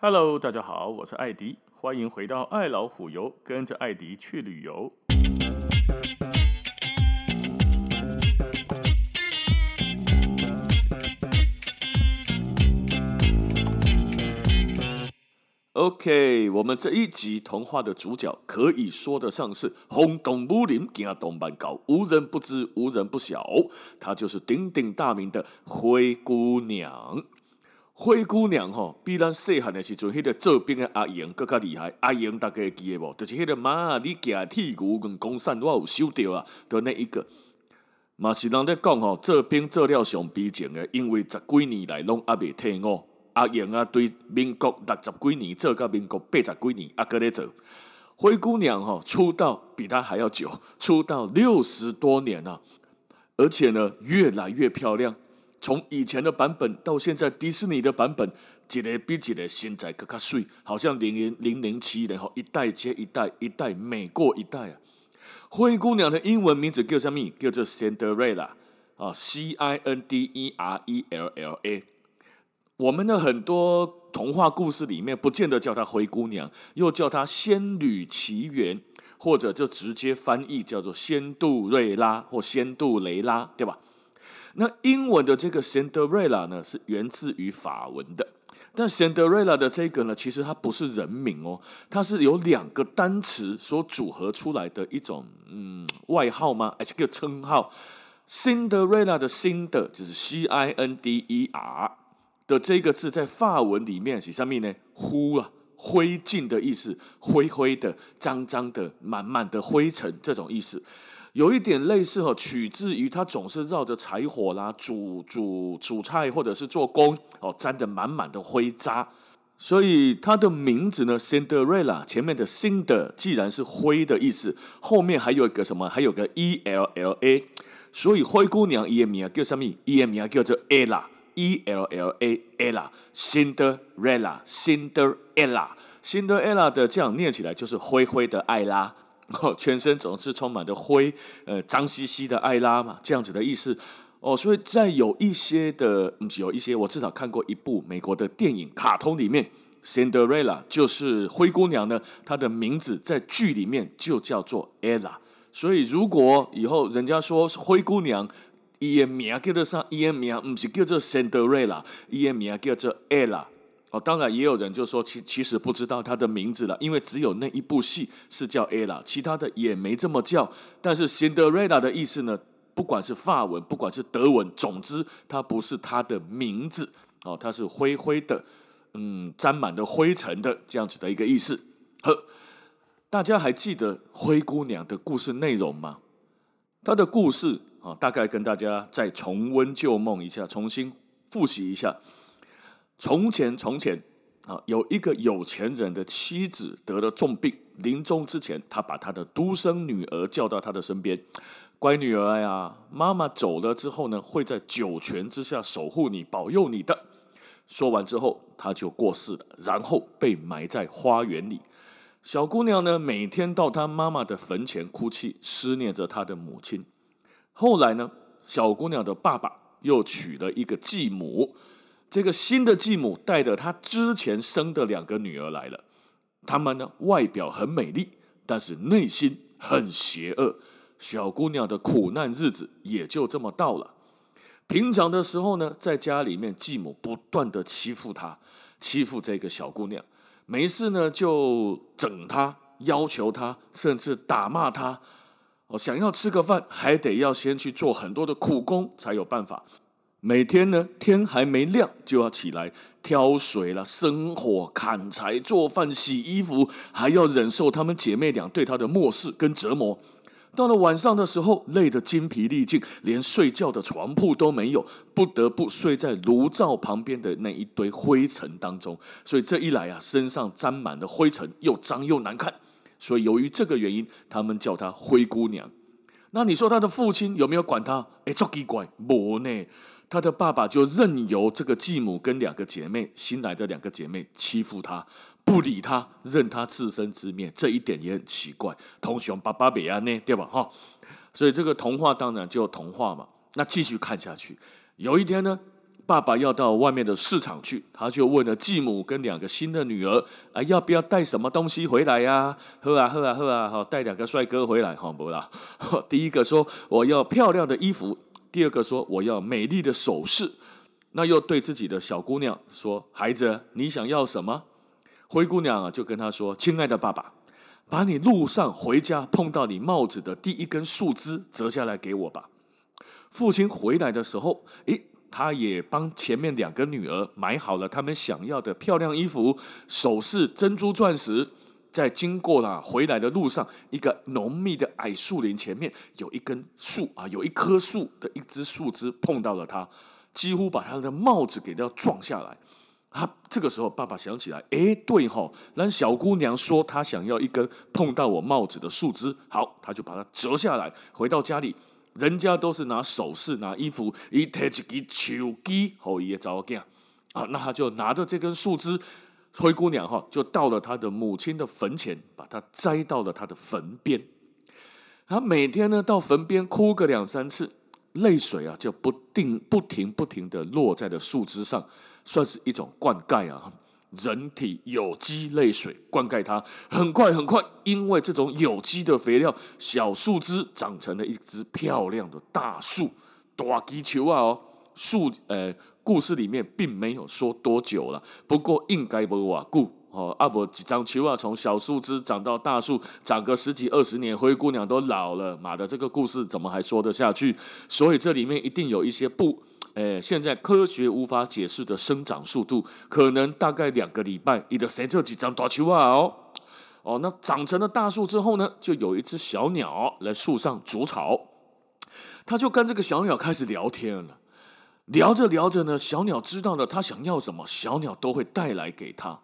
Hello，大家好，我是艾迪，欢迎回到爱老虎游，跟着艾迪去旅游。OK，我们这一集童话的主角可以说得上是轰动武林，惊动万教，无人不知，无人不晓。她就是鼎鼎大名的灰姑娘。灰姑娘吼、比咱细汉的时阵，迄个做兵的阿英更加厉害。阿英大家会记得无？就是迄个妈，你举铁牛跟公山，我有收到啊的那一个。嘛是人咧讲吼，做兵做了上悲情的，因为十几年来拢阿未退伍。阿英啊，对民国六十几年做到民国八十几年，阿搁咧做灰姑娘吼，出道比她还要久，出道六十多年啊，而且呢，越来越漂亮。从以前的版本到现在迪士尼的版本，一个比一个现在更加水，好像零零零零七然后一代接一代，一代美过一代啊。灰姑娘的英文名字叫什么？叫做 Cinderella 啊，C I N D E R E L L A。我们的很多童话故事里面，不见得叫她灰姑娘，又叫她仙女奇缘，或者就直接翻译叫做仙杜瑞拉或仙杜雷拉，对吧？那英文的这个 Cinderella 呢，是源自于法文的，但 Cinderella 的这个呢，其实它不是人名哦，它是由两个单词所组合出来的一种嗯外号吗？还是个称号？Cinderella 的 Cinder 就是 C I N D E R。的这个字在法文里面是什么呢？灰啊，灰烬的意思，灰灰的、脏脏的、满满的灰尘这种意思，有一点类似哈，取自于他总是绕着柴火啦煮煮煮菜或者是做工哦，沾着满满的灰渣，所以它的名字呢，Cinderella 前面的 Cinder 既然是灰的意思，后面还有一个什么？还有个 E L L A，所以灰姑娘伊的名叫什么？伊的名叫做 Ella。E L L A Ella，Cinderella，Cinderella，Cinderella 的这样念起来就是灰灰的艾拉，全身总是充满着灰，呃，脏兮兮的艾拉嘛，这样子的意思。哦，所以在有一些的，嗯，有一些我至少看过一部美国的电影卡通里面，Cinderella 就是灰姑娘呢，她的名字在剧里面就叫做 Ella。所以如果以后人家说灰姑娘，伊的名叫做啥？伊的名不是叫做 Cinderella，伊的名叫做 Ella。哦，当然也有人就说其其实不知道她的名字了，因为只有那一部戏是叫 Ella，其他的也没这么叫。但是 Cinderella 的意思呢，不管是法文，不管是德文，总之它不是她的名字。哦，它是灰灰的，嗯，沾满了灰尘的这样子的一个意思。呵，大家还记得灰姑娘的故事内容吗？她的故事。啊，大概跟大家再重温旧梦一下，重新复习一下。从前，从前啊，有一个有钱人的妻子得了重病，临终之前，他把他的独生女儿叫到他的身边：“乖女儿呀，妈妈走了之后呢，会在九泉之下守护你，保佑你的。”说完之后，他就过世了，然后被埋在花园里。小姑娘呢，每天到她妈妈的坟前哭泣，思念着她的母亲。后来呢，小姑娘的爸爸又娶了一个继母，这个新的继母带着她之前生的两个女儿来了。她们呢，外表很美丽，但是内心很邪恶。小姑娘的苦难日子也就这么到了。平常的时候呢，在家里面，继母不断的欺负她，欺负这个小姑娘，没事呢就整她，要求她，甚至打骂她。哦，想要吃个饭，还得要先去做很多的苦工才有办法。每天呢，天还没亮就要起来挑水了、生火、砍柴、做饭、洗衣服，还要忍受她们姐妹俩对她的漠视跟折磨。到了晚上的时候，累得精疲力尽，连睡觉的床铺都没有，不得不睡在炉灶旁边的那一堆灰尘当中。所以这一来啊，身上沾满了灰尘，又脏又难看。所以，由于这个原因，他们叫她灰姑娘。那你说她的父亲有没有管她？哎，这奇怪，没呢。他的爸爸就任由这个继母跟两个姐妹，新来的两个姐妹欺负他，不理他，任他自生自灭。这一点也很奇怪。同学爸爸别安呢，对吧？哈。所以这个童话当然就童话嘛。那继续看下去，有一天呢，爸爸要到外面的市场去，他就问了继母跟两个新的女儿啊，要不要带什么东西回来呀、啊？喝啊喝啊喝啊，好带两个帅哥回来，好不啦？第一个说我要漂亮的衣服，第二个说我要美丽的首饰。那又对自己的小姑娘说：“孩子，你想要什么？”灰姑娘啊，就跟他说：“亲爱的爸爸，把你路上回家碰到你帽子的第一根树枝折下来给我吧。”父亲回来的时候，诶。他也帮前面两个女儿买好了他们想要的漂亮衣服、首饰、珍珠钻石。在经过了回来的路上，一个浓密的矮树林前面有一根树啊，有一棵树的一枝树枝碰到了他，几乎把他的帽子给要撞下来。他这个时候，爸爸想起来，哎，对吼，让小姑娘说她想要一根碰到我帽子的树枝，好，他就把它折下来，回到家里。人家都是拿首饰、拿衣服，一提一个手机，后也找个啊，那他就拿着这根树枝，灰姑娘哈，就到了他的母亲的坟前，把它栽到了他的坟边。她每天呢到坟边哭个两三次，泪水啊就不定不停不停的落在了树枝上，算是一种灌溉啊。人体有机泪水灌溉它，很快很快，因为这种有机的肥料，小树枝长成了一只漂亮的大树。大枝球啊哦，树呃，故事里面并没有说多久了，不过应该不瓦固哦。阿伯几张球啊，从小树枝长到大树，长个十几二十年，灰姑娘都老了，妈的，这个故事怎么还说得下去？所以这里面一定有一些不。诶，现在科学无法解释的生长速度，可能大概两个礼拜，你的谁这几张大球啊？哦，哦，那长成了大树之后呢，就有一只小鸟来树上筑巢，他就跟这个小鸟开始聊天了。聊着聊着呢，小鸟知道了他想要什么，小鸟都会带来给他。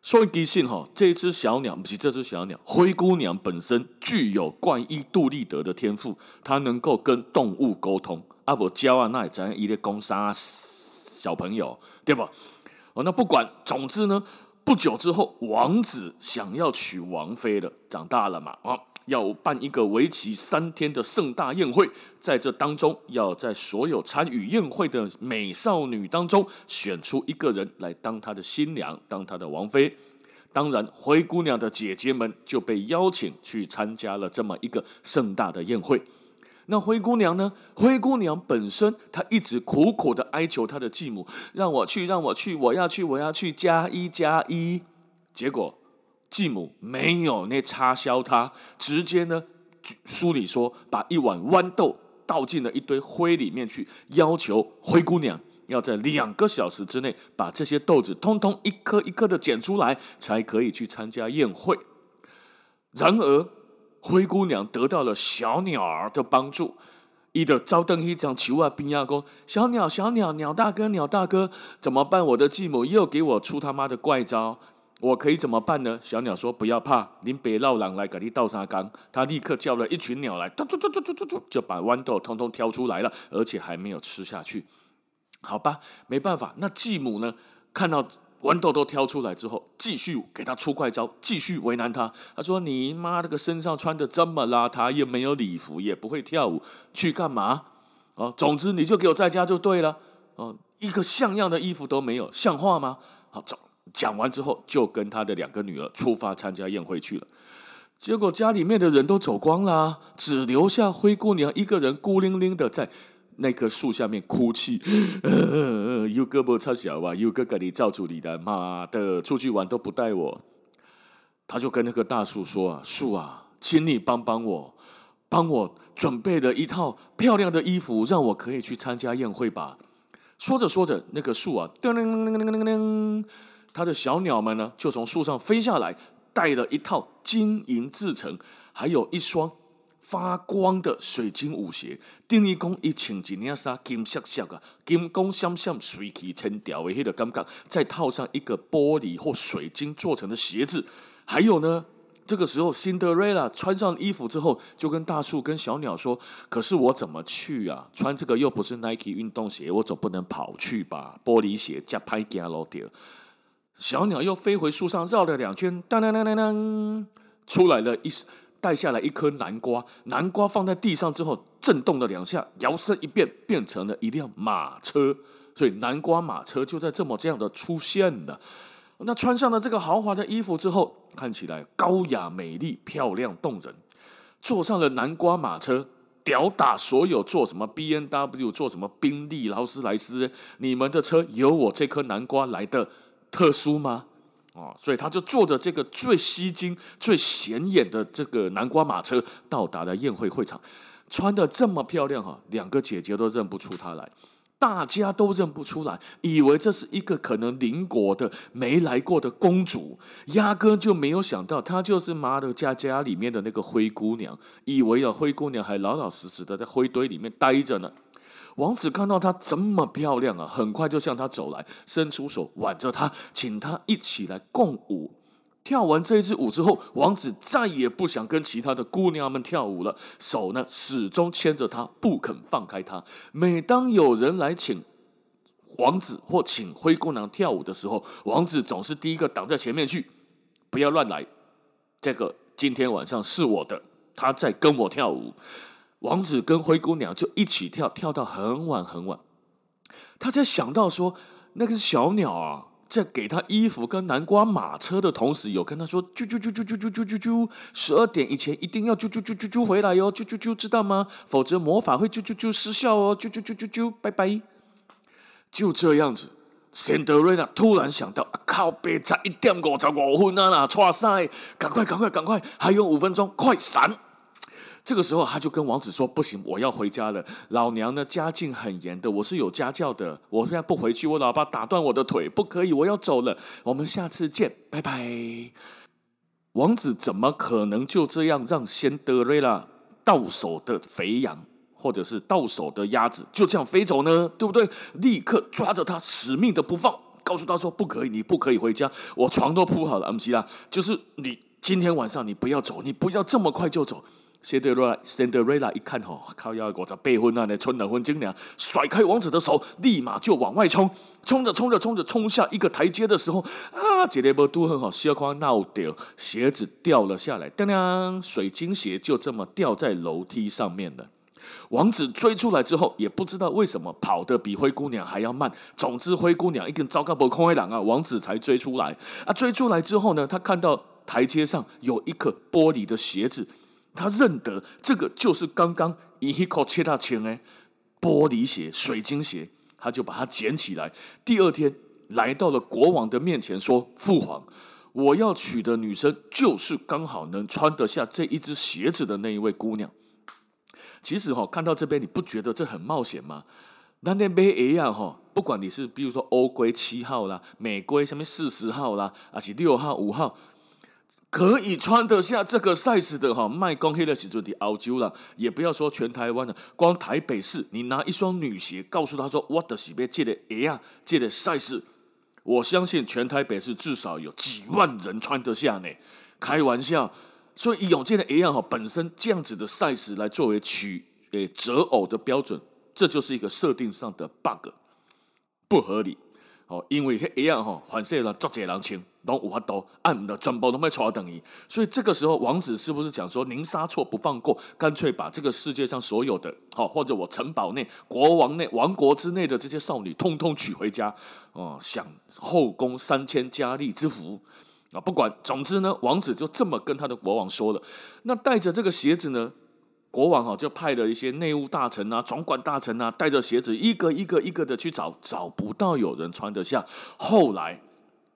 所以，幸好这只小鸟不是这只小鸟，灰姑娘本身具有怪医杜立德的天赋，她能够跟动物沟通。阿伯教啊，那也在一个攻杀小朋友，对吧？哦，那不管，总之呢，不久之后，王子想要娶王妃了，长大了嘛，哦，要办一个为期三天的盛大宴会，在这当中，要在所有参与宴会的美少女当中选出一个人来当她的新娘，当她的王妃。当然，灰姑娘的姐姐们就被邀请去参加了这么一个盛大的宴会。那灰姑娘呢？灰姑娘本身，她一直苦苦的哀求她的继母，让我去，让我去，我要去，我要去，加一加一。结果继母没有那插销她，直接呢，书里说把一碗豌豆倒进了一堆灰里面去，要求灰姑娘要在两个小时之内把这些豆子通通一颗一颗的捡出来，才可以去参加宴会。然而。灰姑娘得到了小鸟儿的帮助，伊的招灯一张求啊，冰亚公，小鸟小鸟鸟大哥鸟大哥怎么办？我的继母又给我出他妈的怪招，我可以怎么办呢？小鸟说：“不要怕，您别让狼来给你倒沙缸。”他立刻叫了一群鸟来，嘟嘟嘟嘟嘟嘟，就把豌豆通通挑出来了，而且还没有吃下去。好吧，没办法，那继母呢？看到。豌豆都挑出来之后，继续给他出怪招，继续为难他。他说：“你妈这个身上穿的这么邋遢，又没有礼服，也不会跳舞，去干嘛？哦，总之你就给我在家就对了。哦，一个像样的衣服都没有，像话吗？好，走。讲完之后，就跟他的两个女儿出发参加宴会去了。结果家里面的人都走光了，只留下灰姑娘一个人孤零零的在。”那棵树下面哭泣，有哥不差小吧？有哥哥你照顾你的，妈的，出去玩都不带我。他就跟那个大树说啊，树啊，请你帮帮我，帮我准备了一套漂亮的衣服，让我可以去参加宴会吧。说着说着，那个树啊，噔噔噔噔噔噔，他的小鸟们呢，就从树上飞下来，带了一套金银制成，还有一双。发光的水晶舞鞋，等于讲一穿一件衫，金闪闪啊，金光闪闪，水气沉掉的迄个感觉，再套上一个玻璃或水晶做成的鞋子，还有呢，这个时候辛德瑞拉穿上衣服之后，就跟大树跟小鸟说：“可是我怎么去啊？穿这个又不是 Nike 运动鞋，我总不能跑去吧？玻璃鞋加拍加老掉。”小鸟又飞回树上绕了两圈，当当当当当，出来了一。带下来一颗南瓜，南瓜放在地上之后震动了两下，摇身一变变成了一辆马车。所以南瓜马车就在这么这样的出现了。那穿上了这个豪华的衣服之后，看起来高雅美丽、漂亮动人。坐上了南瓜马车，吊打所有坐什么 BMW、坐什么宾利、劳斯莱斯，你们的车有我这颗南瓜来的特殊吗？哦，所以他就坐着这个最吸睛、最显眼的这个南瓜马车，到达了宴会会场。穿得这么漂亮哈，两个姐姐都认不出她来，大家都认不出来，以为这是一个可能邻国的没来过的公主，压根就没有想到她就是妈的家家里面的那个灰姑娘，以为啊灰姑娘还老老实实的在灰堆里面待着呢。王子看到她这么漂亮啊，很快就向她走来，伸出手挽着她，请她一起来共舞。跳完这一支舞之后，王子再也不想跟其他的姑娘们跳舞了，手呢始终牵着她，不肯放开她。每当有人来请王子或请灰姑娘跳舞的时候，王子总是第一个挡在前面去，不要乱来。这个今天晚上是我的，他在跟我跳舞。王子跟灰姑娘就一起跳，跳到很晚很晚。他才想到说，那个是小鸟啊。在给他衣服跟南瓜马车的同时，有跟他说：“啾啾啾啾啾啾啾啾啾，十二点以前一定要啾啾啾啾啾回来哟，啾啾啾，知道吗？否则魔法会啾啾啾失效哦，啾啾啾啾啾，拜拜。”就这样子，辛德瑞拉突然想到：“啊、靠，别在一点五十五分啊啦，错赛，赶快赶快赶快，还有五分钟，快闪！”这个时候，他就跟王子说：“不行，我要回家了。老娘呢，家境很严的，我是有家教的。我现在不回去，我老爸打断我的腿，不可以。我要走了，我们下次见，拜拜。”王子怎么可能就这样让仙德瑞拉到手的肥羊，或者是到手的鸭子就这样飞走呢？对不对？立刻抓着他，死命的不放，告诉他说：“不可以，你不可以回家，我床都铺好了。”阿啦，就是你今天晚上你不要走，你不要这么快就走。辛德瑞拉，辛德瑞拉一看吼，靠要我这备婚啊，那春暖花经娘，甩开王子的手，立马就往外冲，冲着冲着冲着冲下一个台阶的时候，啊，这里不都很好，小夸闹掉，鞋子掉了下来，当当，水晶鞋就这么掉在楼梯上面了。王子追出来之后，也不知道为什么跑得比灰姑娘还要慢。总之，灰姑娘一根糟糕不空灰狼啊，王子才追出来。啊，追出来之后呢，他看到台阶上有一颗玻璃的鞋子。他认得这个就是刚刚一口切大钱哎，玻璃鞋、水晶鞋，他就把它捡起来。第二天来到了国王的面前，说：“父皇，我要娶的女生就是刚好能穿得下这一只鞋子的那一位姑娘。”其实哈，看到这边你不觉得这很冒险吗？那那边一样哈，不管你是比如说欧规七号啦，美规什么四十号啦，还是六号、五号。可以穿得下这个 size 的哈，卖光黑的时阵的澳洲了，也不要说全台湾了，光台北市，你拿一双女鞋，告诉他说我的是要借的哎呀，借的 size，我相信全台北市至少有几万人穿得下呢。开玩笑，所以以永健的哎呀哈，本身这样子的 size 来作为取诶择偶的标准，这就是一个设定上的 bug，不合理。哦，因为一样哈，反正了做这人情，拢有法度，按的全部都没错等于。所以这个时候，王子是不是讲说，宁杀错不放过，干脆把这个世界上所有的，好或者我城堡内、国王内、王国之内的这些少女，通通娶回家，哦，享后宫三千佳丽之福啊！不管，总之呢，王子就这么跟他的国王说了。那带着这个鞋子呢？国王哈就派了一些内务大臣啊、总管大臣啊，带着鞋子一个一个一个的去找，找不到有人穿得下。后来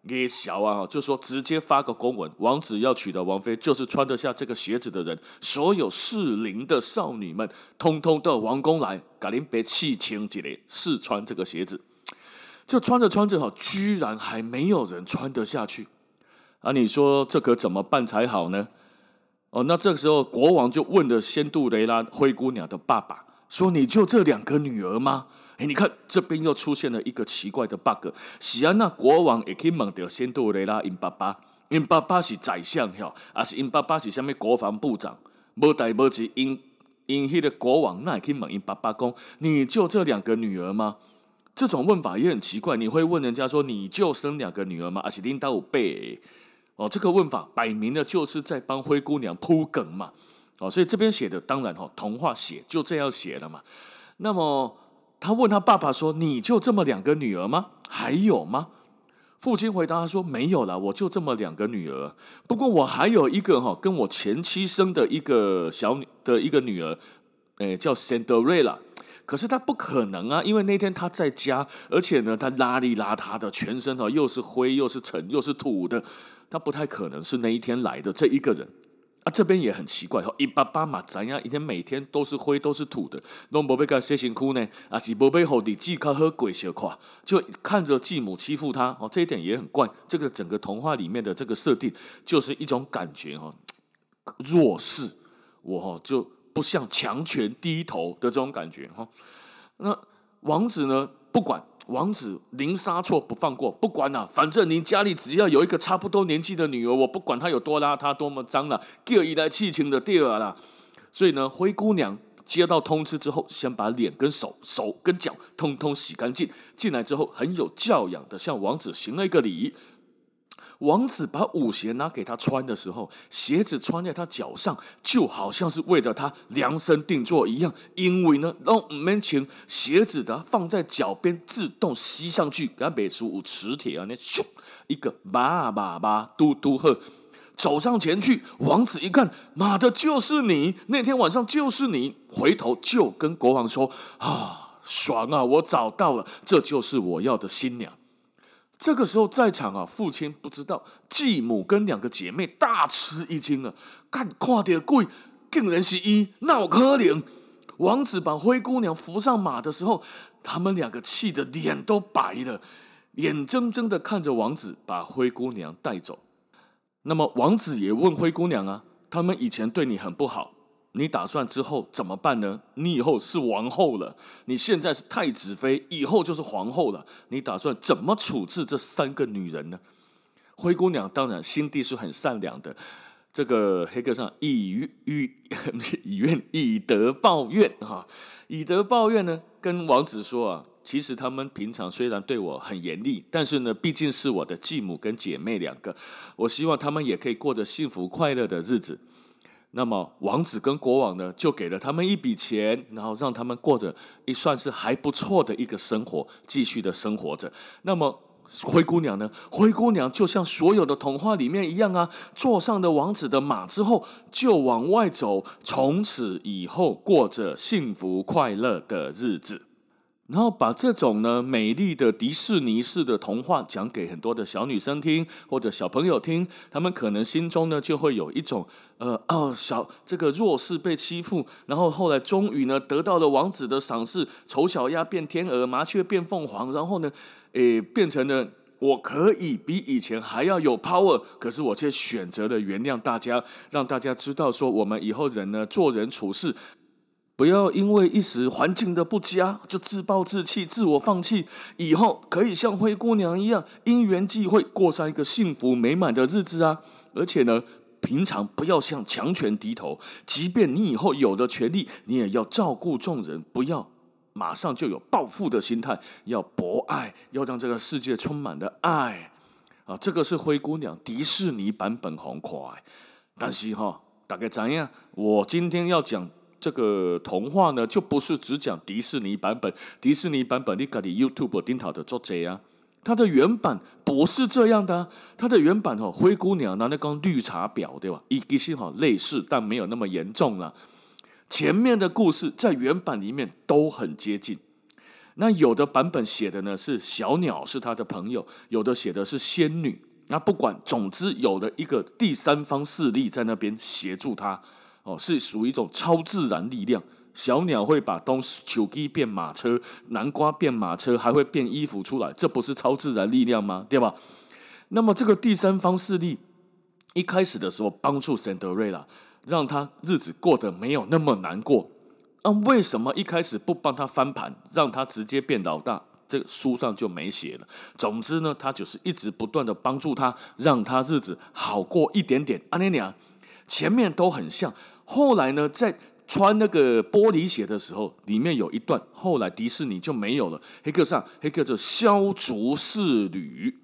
给小啊，就说直接发个公文，王子要娶的王妃就是穿得下这个鞋子的人。所有适龄的少女们，通通到王宫来，赶紧别弃情几嘞，试穿这个鞋子。就穿着穿着哈，居然还没有人穿得下去。啊，你说这可怎么办才好呢？哦，那这个时候国王就问了仙杜雷拉灰姑娘的爸爸说：“你就这两个女儿吗？”哎，你看这边又出现了一个奇怪的 bug。是啊，那国王也可以问到仙杜雷拉因爸爸，因爸爸是宰相哈，还是因爸爸是什么国防部长？无代无志，因因迄个国王那也可以问因爸爸讲：“你就这两个女儿吗？”这种问法也很奇怪。你会问人家说：“你就生两个女儿吗？”还是领导有备？哦，这个问法摆明了就是在帮灰姑娘铺梗嘛。哦，所以这边写的当然哈，童话写就这样写了嘛。那么他问他爸爸说：“你就这么两个女儿吗？还有吗？”父亲回答他说：“没有了，我就这么两个女儿。不过我还有一个哈，跟我前妻生的一个小女的一个女儿，诶，叫 Cinderella。可是她不可能啊，因为那天她在家，而且呢，她邋里邋遢的，全身哈又是灰又是尘又是土的，他不太可能是那一天来的这一个人。”啊，这边也很奇怪哈，一爸爸嘛怎样？一天每天都是灰，都是土的，拢无被个洗身躯呢？啊，是无被后地继靠喝鬼血垮，就看着继母欺负他哦，这一点也很怪。这个整个童话里面的这个设定，就是一种感觉哈，弱势，我哈就不向强权低头的这种感觉哈。那王子呢，不管。王子零杀错不放过，不管了，反正您家里只要有一个差不多年纪的女儿，我不管她有多邋遢、多么脏了，叫一来气情的第二了。所以呢，灰姑娘接到通知之后，先把脸跟手、手跟脚通通洗干净，进来之后很有教养的向王子行了一个礼。王子把舞鞋拿给他穿的时候，鞋子穿在他脚上，就好像是为了他量身定做一样。因为呢，让唔免穿鞋子的放在脚边，自动吸上去，给他背出磁铁啊，那咻一个叭叭叭嘟嘟呵，走上前去。王子一看，妈的，就是你！那天晚上就是你！回头就跟国王说：“啊，爽啊！我找到了，这就是我要的新娘。”这个时候在场啊，父亲不知道，继母跟两个姐妹大吃一惊啊！看，看点贵，竟然是一闹可怜。王子把灰姑娘扶上马的时候，他们两个气得脸都白了，眼睁睁的看着王子把灰姑娘带走。那么王子也问灰姑娘啊：“他们以前对你很不好。”你打算之后怎么办呢？你以后是王后了，你现在是太子妃，以后就是皇后了。你打算怎么处置这三个女人呢？灰姑娘当然心地是很善良的，这个黑格上以于 以以怨以德报怨哈，以德报怨呢，跟王子说啊，其实他们平常虽然对我很严厉，但是呢，毕竟是我的继母跟姐妹两个，我希望他们也可以过着幸福快乐的日子。那么王子跟国王呢，就给了他们一笔钱，然后让他们过着也算是还不错的一个生活，继续的生活着。那么灰姑娘呢？灰姑娘就像所有的童话里面一样啊，坐上了王子的马之后，就往外走，从此以后过着幸福快乐的日子。然后把这种呢美丽的迪士尼式的童话讲给很多的小女生听，或者小朋友听，他们可能心中呢就会有一种呃哦小这个弱势被欺负，然后后来终于呢得到了王子的赏识，丑小鸭变天鹅，麻雀变凤凰，然后呢诶变成了我可以比以前还要有 power，可是我却选择了原谅大家，让大家知道说我们以后人呢做人处事。不要因为一时环境的不佳就自暴自弃、自我放弃。以后可以像灰姑娘一样因缘际会过上一个幸福美满的日子啊！而且呢，平常不要向强权低头，即便你以后有了权利，你也要照顾众人，不要马上就有报复的心态，要博爱，要让这个世界充满了爱啊！这个是灰姑娘迪士尼版本红快，但是哈，大概怎样？我今天要讲。这个童话呢，就不是只讲迪士尼版本。迪士尼版本你可以 YouTube 顶头的作者啊，它的原版不是这样的。它的原版哦，灰姑娘拿那个绿茶婊，对吧？一其实哈类似，但没有那么严重了。前面的故事在原版里面都很接近。那有的版本写的呢是小鸟是他的朋友，有的写的是仙女。那不管，总之有了一个第三方势力在那边协助他。哦，是属于一种超自然力量。小鸟会把东西球机变马车，南瓜变马车，还会变衣服出来，这不是超自然力量吗？对吧？那么这个第三方势力一开始的时候帮助神德瑞拉，让他日子过得没有那么难过。那为什么一开始不帮他翻盘，让他直接变老大？这个书上就没写了。总之呢，他就是一直不断的帮助他，让他日子好过一点点。阿尼娘，前面都很像。后来呢，在穿那个玻璃鞋的时候，里面有一段，后来迪士尼就没有了。黑客上，黑客就削足适履，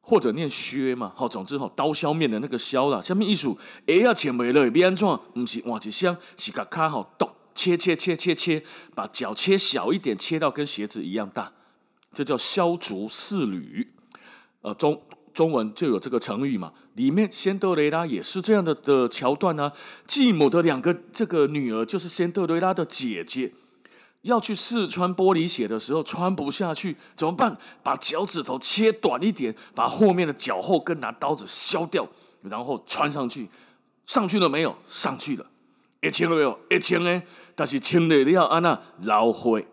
或者念削嘛。好，总之好，刀削面的那个削啦，下面一数，哎呀，前面了，别安装，不是换一箱，是个卡好咚，切切切切切，把脚切小一点，切到跟鞋子一样大，这叫削足适履。呃，中中文就有这个成语嘛，里面仙德雷拉也是这样的的桥段啊。继母的两个这个女儿，就是仙德雷拉的姐姐，要去试穿玻璃鞋的时候穿不下去，怎么办？把脚趾头切短一点，把后面的脚后跟拿刀子削掉，然后穿上去。上去了没有？上去了。一千了没有？一千呢？但是穿了要安那老灰。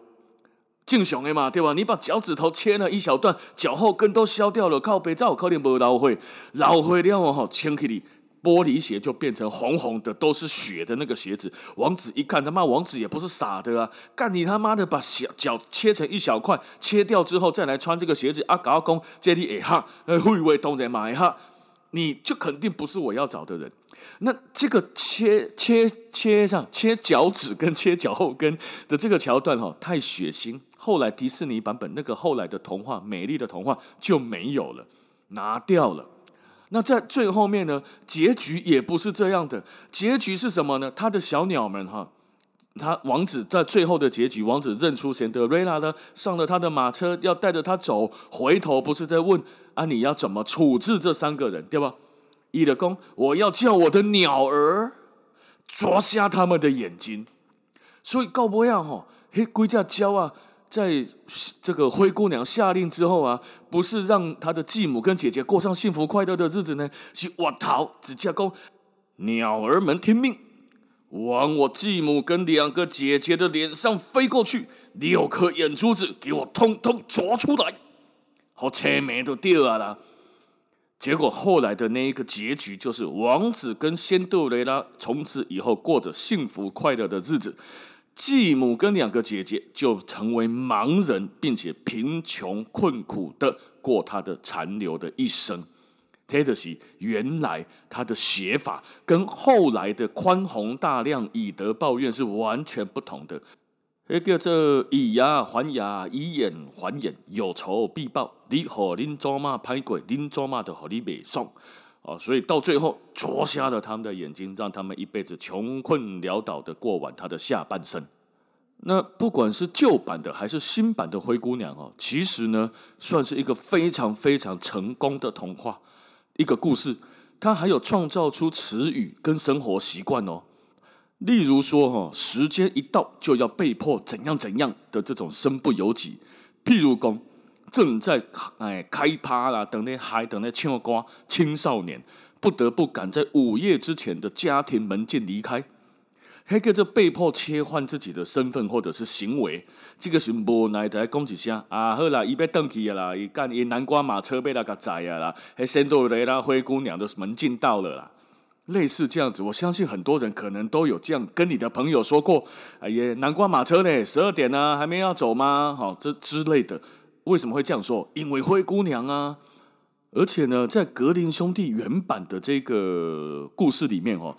正常的嘛，对吧？你把脚趾头切了一小段，脚后跟都削掉了，靠北照可能无老灰。老灰了哦吼，穿起来玻璃鞋就变成红红的，都是血的那个鞋子。王子一看，他妈王子也不是傻的啊，干你他妈的把小脚切成一小块，切掉之后再来穿这个鞋子啊！搞公这里会哈，呃，会为当然嘛会哈，你就肯定不是我要找的人。那这个切切切上切脚趾跟 切脚后跟的这个桥段哈，太血腥。后来迪士尼版本那个后来的童话《美丽的童话》就没有了，拿掉了。那在最后面呢，结局也不是这样的。结局是什么呢？他的小鸟们哈，他王子在最后的结局，王子认出贤德瑞拉了，上了他的马车，要带着他走。回头不是在问啊，你要怎么处置这三个人，对吧？伊的公，我要叫我的鸟儿啄瞎他们的眼睛。所以告不要哈，嘿，龟家教啊。在这个灰姑娘下令之后啊，不是让她的继母跟姐姐过上幸福快乐的日子呢？是我逃，只叫公鸟儿们听命，往我继母跟两个姐姐的脸上飞过去，六颗眼珠子给我通通啄出来，好车没都掉啊啦！结果后来的那一个结局就是，王子跟仙杜蕾拉从此以后过着幸福快乐的日子。继母跟两个姐姐就成为盲人，并且贫穷困苦的过他的残留的一生。这就是原来他的写法跟后来的宽宏大量以德报怨是完全不同的。那个这以牙还牙，以眼还眼，有仇必报。你和恁祖妈拍鬼，恁祖妈就和你袂爽。哦，所以到最后啄瞎了他们的眼睛，让他们一辈子穷困潦倒的过完他的下半生。那不管是旧版的还是新版的灰姑娘哦，其实呢，算是一个非常非常成功的童话，一个故事。它还有创造出词语跟生活习惯哦，例如说哈，时间一到就要被迫怎样怎样的这种身不由己，譬如讲。正在哎开趴啦，等那嗨，等那唱歌，青少年不得不赶在午夜之前的家庭门禁离开，还跟着被迫切换自己的身份或者是行为，这个是无奈的讲一声啊，好啦，伊要登去啦，伊干伊南瓜马车被那个宰啊啦，还仙杜雷拉灰姑娘的门禁到了啦，类似这样子，我相信很多人可能都有这样跟你的朋友说过，哎呀，南瓜马车呢，十二点呢，还没要走吗？好，这之类的。为什么会这样说？因为灰姑娘啊，而且呢，在格林兄弟原版的这个故事里面哦，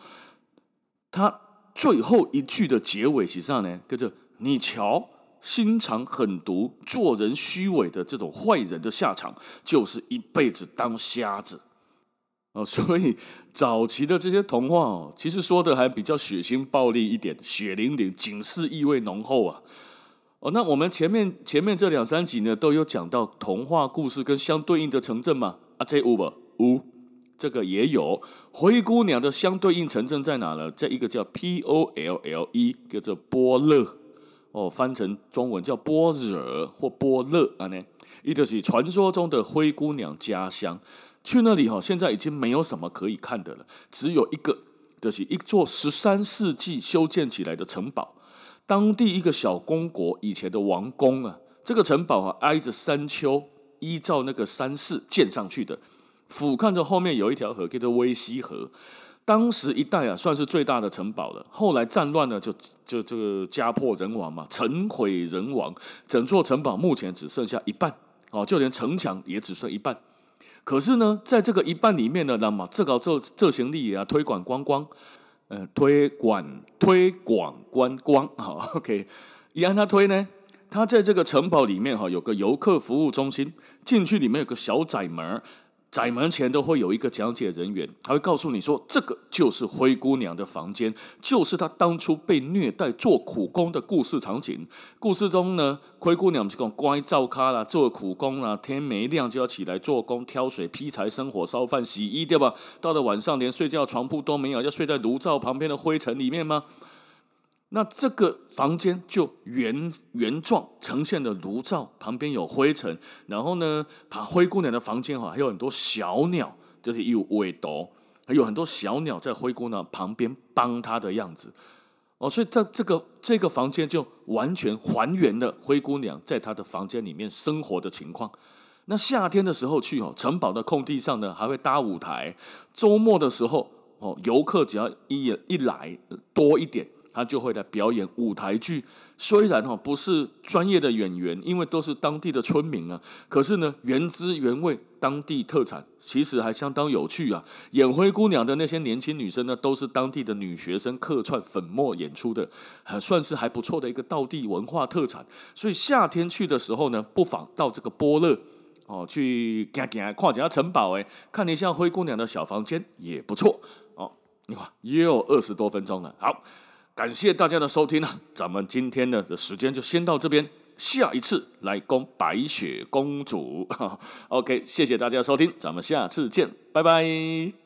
他最后一句的结尾实际上呢，跟着你瞧，心肠狠毒、做人虚伪的这种坏人的下场，就是一辈子当瞎子哦。所以早期的这些童话哦，其实说的还比较血腥暴力一点，血淋淋，警示意味浓厚啊。哦，那我们前面前面这两三集呢，都有讲到童话故事跟相对应的城镇嘛？啊，这有不？有，这个也有。灰姑娘的相对应城镇在哪呢？这一个叫 P O L L E，叫做波勒。哦，翻成中文叫波惹或波勒啊呢，也就是传说中的灰姑娘家乡。去那里哈，现在已经没有什么可以看的了，只有一个，就是一座十三世纪修建起来的城堡。当地一个小公国以前的王宫啊，这个城堡啊挨着山丘，依照那个山势建上去的，俯瞰着后面有一条河叫做威西河。当时一带啊算是最大的城堡了。后来战乱呢，就就这个家破人亡嘛，城毁人亡，整座城堡目前只剩下一半哦，就连城墙也只剩一半。可是呢，在这个一半里面呢，那么这个这这行李啊推广观光。呃，推广推广观光，好，OK。一按他推呢，他在这个城堡里面哈，有个游客服务中心，进去里面有个小窄门儿，窄门前都会有一个讲解人员，他会告诉你说，这个就是灰姑娘的房间，就是她当初被虐待做苦工的故事场景。故事中呢，灰姑娘这种乖照咖啦，做苦工啦，天没亮就要起来做工、挑水、劈柴、生火、烧饭、洗衣，对吧？到了晚上连睡觉床铺都没有，要睡在炉灶旁边的灰尘里面吗？那这个房间就原原状呈现的炉灶旁边有灰尘，然后呢，把灰姑娘的房间哈，还有很多小鸟，就是有尾斗，还有很多小鸟在灰姑娘旁边帮她的样子哦，所以在这个这个房间就完全还原了灰姑娘在她的房间里面生活的情况。那夏天的时候去哦，城堡的空地上呢还会搭舞台，周末的时候哦，游客只要一一来多一点。他就会来表演舞台剧，虽然哈不是专业的演员，因为都是当地的村民啊，可是呢原汁原味当地特产，其实还相当有趣啊。演灰姑娘的那些年轻女生呢，都是当地的女学生客串粉墨演出的，算是还不错的一个道地文化特产。所以夏天去的时候呢，不妨到这个波勒哦去看看看一下城堡，哎，看一下灰姑娘的小房间也不错哦。你看也有二十多分钟了，好。感谢大家的收听啊，咱们今天呢的时间就先到这边，下一次来攻白雪公主。OK，谢谢大家收听，咱们下次见，拜拜。